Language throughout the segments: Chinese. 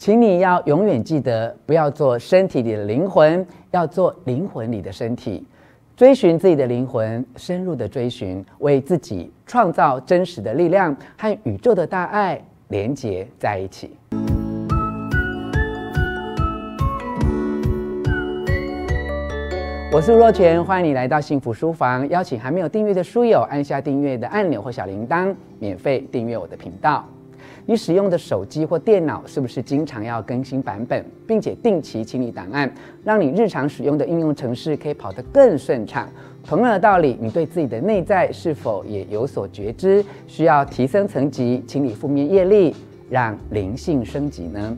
请你要永远记得，不要做身体里的灵魂，要做灵魂里的身体。追寻自己的灵魂，深入的追寻，为自己创造真实的力量，和宇宙的大爱连结在一起。我是若泉，欢迎你来到幸福书房。邀请还没有订阅的书友按下订阅的按钮或小铃铛，免费订阅我的频道。你使用的手机或电脑是不是经常要更新版本，并且定期清理档案，让你日常使用的应用程式可以跑得更顺畅？同样的道理，你对自己的内在是否也有所觉知？需要提升层级，清理负面业力，让灵性升级呢？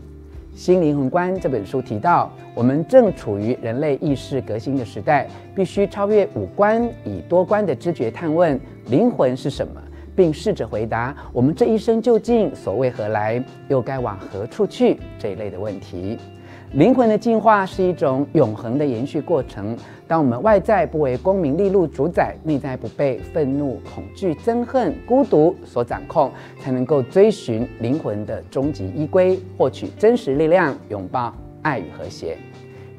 《新灵魂观》这本书提到，我们正处于人类意识革新的时代，必须超越五官，以多观的知觉探问灵魂是什么。并试着回答我们这一生究竟所为何来，又该往何处去这一类的问题。灵魂的进化是一种永恒的延续过程。当我们外在不为功名利禄主宰，内在不被愤怒、恐惧、憎恨、孤独所掌控，才能够追寻灵魂的终极依归，获取真实力量，拥抱爱与和谐。《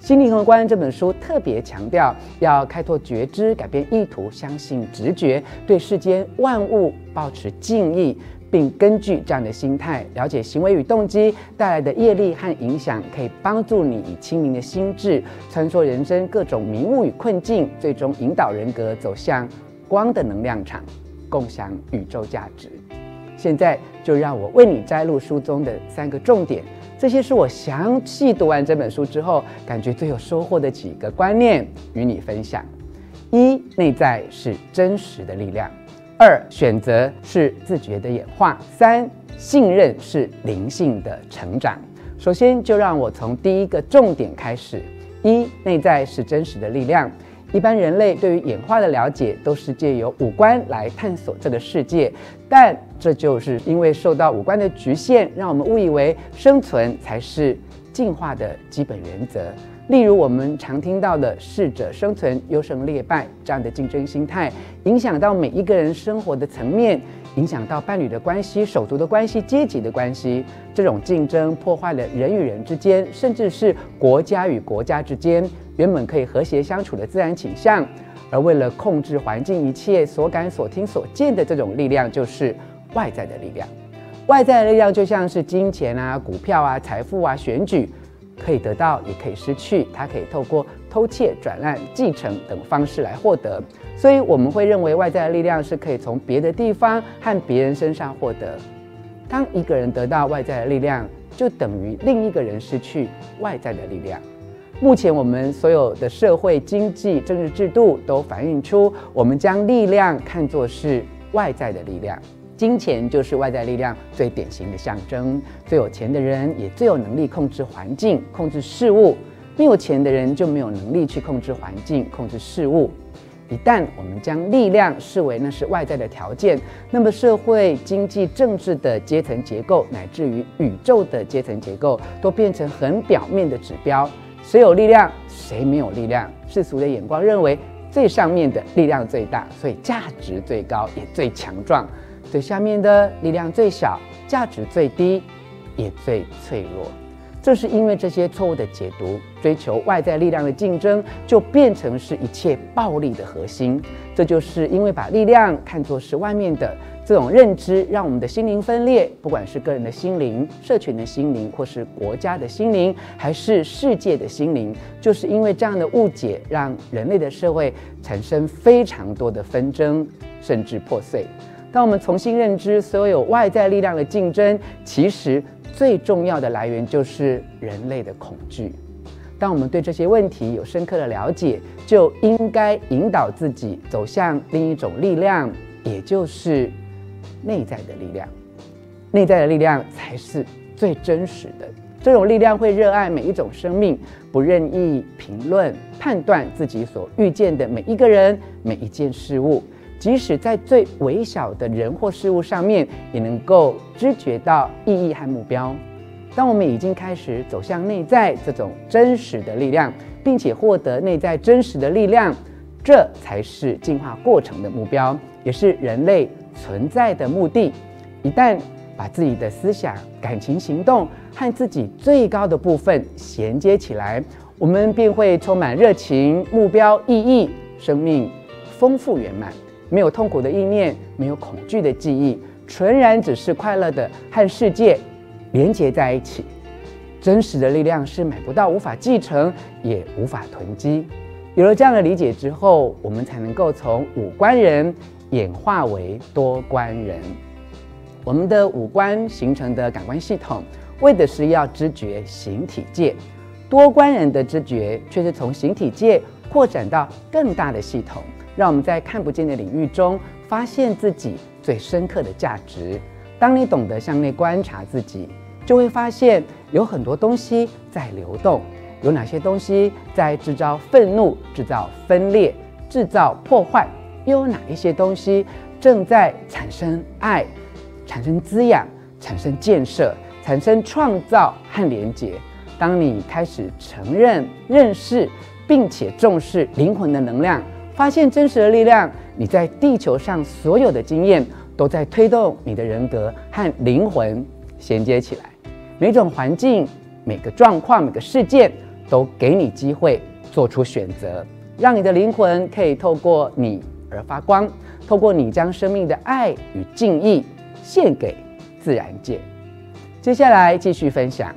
心灵魂观》这本书特别强调，要开拓觉知，改变意图，相信直觉，对世间万物保持敬意，并根据这样的心态，了解行为与动机带来的业力和影响，可以帮助你以清明的心智，穿梭人生各种迷雾与困境，最终引导人格走向光的能量场，共享宇宙价值。现在就让我为你摘录书中的三个重点。这些是我详细读完这本书之后，感觉最有收获的几个观念与你分享：一、内在是真实的力量；二、选择是自觉的演化；三、信任是灵性的成长。首先，就让我从第一个重点开始：一、内在是真实的力量。一般人类对于演化的了解都是借由五官来探索这个世界，但这就是因为受到五官的局限，让我们误以为生存才是进化的基本原则。例如，我们常听到的“适者生存，优胜劣败”这样的竞争心态，影响到每一个人生活的层面，影响到伴侣的关系、手足的关系、阶级的关系。这种竞争破坏了人与人之间，甚至是国家与国家之间。原本可以和谐相处的自然倾向，而为了控制环境一切所感、所听、所见的这种力量，就是外在的力量。外在的力量就像是金钱啊、股票啊、财富啊、选举，可以得到也可以失去，它可以透过偷窃、转让、继承等方式来获得。所以我们会认为外在的力量是可以从别的地方和别人身上获得。当一个人得到外在的力量，就等于另一个人失去外在的力量。目前我们所有的社会、经济、政治制度都反映出，我们将力量看作是外在的力量，金钱就是外在力量最典型的象征。最有钱的人也最有能力控制环境、控制事物，没有钱的人就没有能力去控制环境、控制事物。一旦我们将力量视为那是外在的条件，那么社会、经济、政治的阶层结构，乃至于宇宙的阶层结构，都变成很表面的指标。谁有力量，谁没有力量？世俗的眼光认为最上面的力量最大，所以价值最高，也最强壮；最下面的力量最小，价值最低，也最脆弱。正是因为这些错误的解读，追求外在力量的竞争，就变成是一切暴力的核心。这就是因为把力量看作是外面的。这种认知让我们的心灵分裂，不管是个人的心灵、社群的心灵，或是国家的心灵，还是世界的心灵，就是因为这样的误解，让人类的社会产生非常多的纷争，甚至破碎。当我们重新认知所有外在力量的竞争，其实最重要的来源就是人类的恐惧。当我们对这些问题有深刻的了解，就应该引导自己走向另一种力量，也就是。内在的力量，内在的力量才是最真实的。这种力量会热爱每一种生命，不任意评论、判断自己所遇见的每一个人、每一件事物，即使在最微小的人或事物上面，也能够知觉到意义和目标。当我们已经开始走向内在这种真实的力量，并且获得内在真实的力量，这才是进化过程的目标，也是人类存在的目的，一旦把自己的思想、感情、行动和自己最高的部分衔接起来，我们便会充满热情、目标、意义，生命丰富圆满，没有痛苦的意念，没有恐惧的记忆，纯然只是快乐的和世界连接在一起。真实的力量是买不到、无法继承、也无法囤积。有了这样的理解之后，我们才能够从五官人演化为多观人。我们的五官形成的感官系统，为的是要知觉形体界；多观人的知觉却是从形体界扩展到更大的系统，让我们在看不见的领域中发现自己最深刻的价值。当你懂得向内观察自己，就会发现有很多东西在流动，有哪些东西在制造愤怒、制造分裂、制造破坏，又有哪一些东西正在产生爱、产生滋养、产生建设、产生创造和连结。当你开始承认、认识，并且重视灵魂的能量，发现真实的力量，你在地球上所有的经验都在推动你的人格和灵魂衔接起来。每种环境、每个状况、每个事件，都给你机会做出选择，让你的灵魂可以透过你而发光，透过你将生命的爱与敬意献给自然界。接下来继续分享：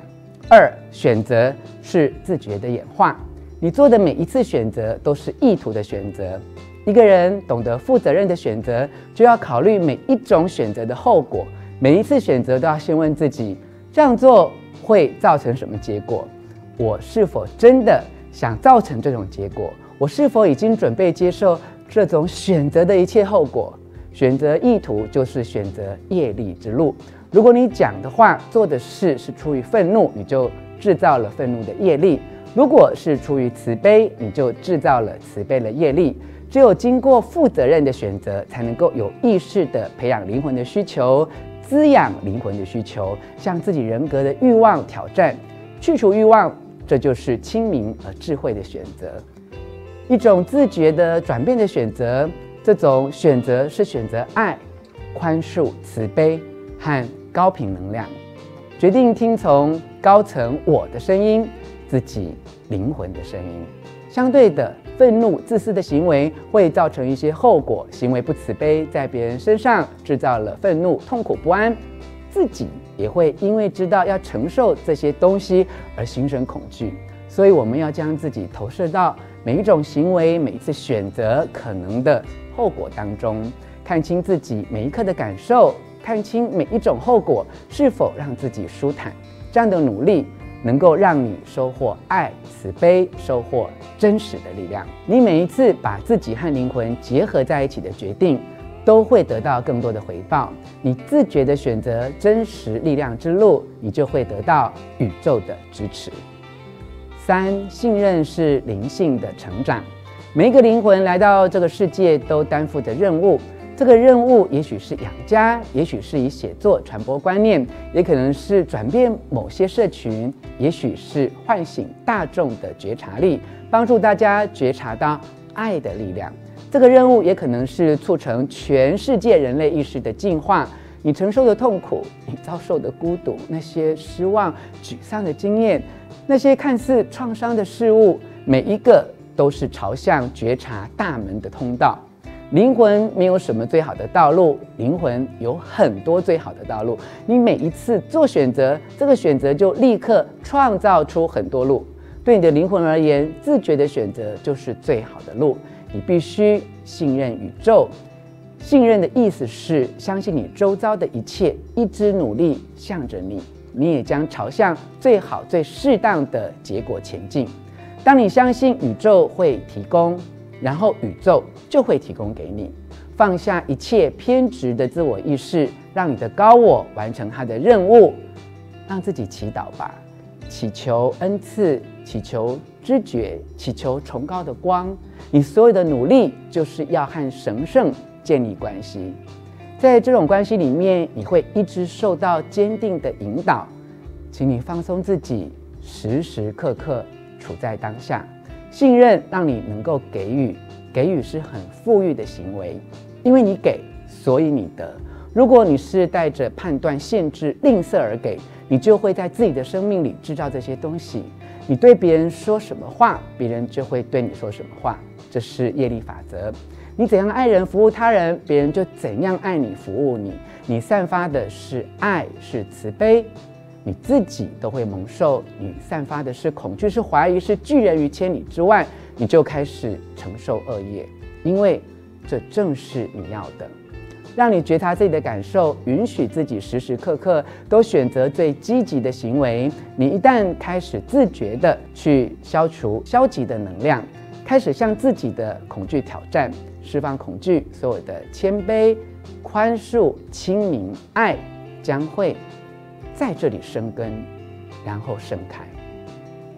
二、选择是自觉的演化。你做的每一次选择都是意图的选择。一个人懂得负责任的选择，就要考虑每一种选择的后果。每一次选择都要先问自己。这样做会造成什么结果？我是否真的想造成这种结果？我是否已经准备接受这种选择的一切后果？选择意图就是选择业力之路。如果你讲的话、做的事是出于愤怒，你就制造了愤怒的业力；如果是出于慈悲，你就制造了慈悲的业力。只有经过负责任的选择，才能够有意识地培养灵魂的需求。滋养灵魂的需求，向自己人格的欲望挑战，去除欲望，这就是清明而智慧的选择，一种自觉的转变的选择。这种选择是选择爱、宽恕、慈悲和高频能量，决定听从高层我的声音，自己灵魂的声音。相对的。愤怒、自私的行为会造成一些后果，行为不慈悲，在别人身上制造了愤怒、痛苦、不安，自己也会因为知道要承受这些东西而心生恐惧。所以，我们要将自己投射到每一种行为、每一次选择可能的后果当中，看清自己每一刻的感受，看清每一种后果是否让自己舒坦。这样的努力。能够让你收获爱、慈悲，收获真实的力量。你每一次把自己和灵魂结合在一起的决定，都会得到更多的回报。你自觉地选择真实力量之路，你就会得到宇宙的支持。三、信任是灵性的成长。每一个灵魂来到这个世界，都担负着任务。这个任务也许是养家，也许是以写作传播观念，也可能是转变某些社群，也许是唤醒大众的觉察力，帮助大家觉察到爱的力量。这个任务也可能是促成全世界人类意识的进化。你承受的痛苦，你遭受的孤独，那些失望、沮丧的经验，那些看似创伤的事物，每一个都是朝向觉察大门的通道。灵魂没有什么最好的道路，灵魂有很多最好的道路。你每一次做选择，这个选择就立刻创造出很多路。对你的灵魂而言，自觉的选择就是最好的路。你必须信任宇宙，信任的意思是相信你周遭的一切一直努力向着你，你也将朝向最好、最适当的结果前进。当你相信宇宙会提供。然后宇宙就会提供给你，放下一切偏执的自我意识，让你的高我完成他的任务，让自己祈祷吧，祈求恩赐，祈求知觉，祈求崇高的光。你所有的努力就是要和神圣建立关系，在这种关系里面，你会一直受到坚定的引导。请你放松自己，时时刻刻处在当下。信任让你能够给予，给予是很富裕的行为，因为你给，所以你得。如果你是带着判断、限制、吝啬而给，你就会在自己的生命里制造这些东西。你对别人说什么话，别人就会对你说什么话，这是业力法则。你怎样爱人、服务他人，别人就怎样爱你、服务你。你散发的是爱，是慈悲，你自己都会蒙受；你散发的是恐惧、是怀疑、是拒人于千里之外，你就开始承受恶业，因为这正是你要的。让你觉察自己的感受，允许自己时时刻刻都选择最积极的行为。你一旦开始自觉地去消除消极的能量，开始向自己的恐惧挑战，释放恐惧，所有的谦卑、宽恕、清明、爱将会在这里生根，然后盛开。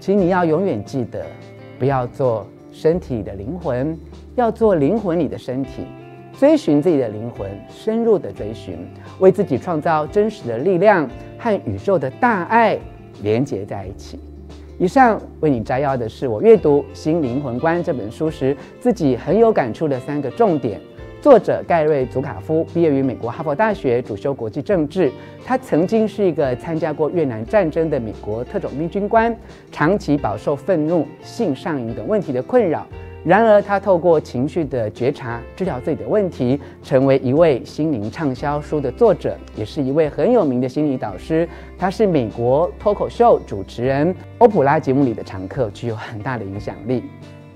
请你要永远记得，不要做身体里的灵魂，要做灵魂里的身体。追寻自己的灵魂，深入的追寻，为自己创造真实的力量和宇宙的大爱连接在一起。以上为你摘要的是我阅读《新灵魂观》这本书时自己很有感触的三个重点。作者盖瑞·祖卡夫毕业于美国哈佛大学，主修国际政治。他曾经是一个参加过越南战争的美国特种兵军官，长期饱受愤怒、性上瘾等问题的困扰。然而，他透过情绪的觉察治疗自己的问题，成为一位心灵畅销书的作者，也是一位很有名的心理导师。他是美国脱口秀主持人欧普拉节目里的常客，具有很大的影响力。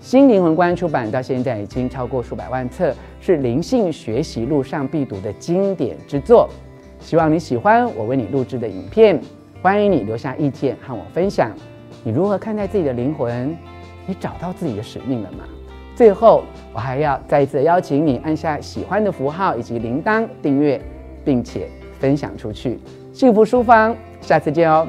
新灵魂观出版到现在已经超过数百万册，是灵性学习路上必读的经典之作。希望你喜欢我为你录制的影片，欢迎你留下意见和我分享，你如何看待自己的灵魂？你找到自己的使命了吗？最后，我还要再一次邀请你按下喜欢的符号以及铃铛订阅，并且分享出去。幸福书房，下次见哦。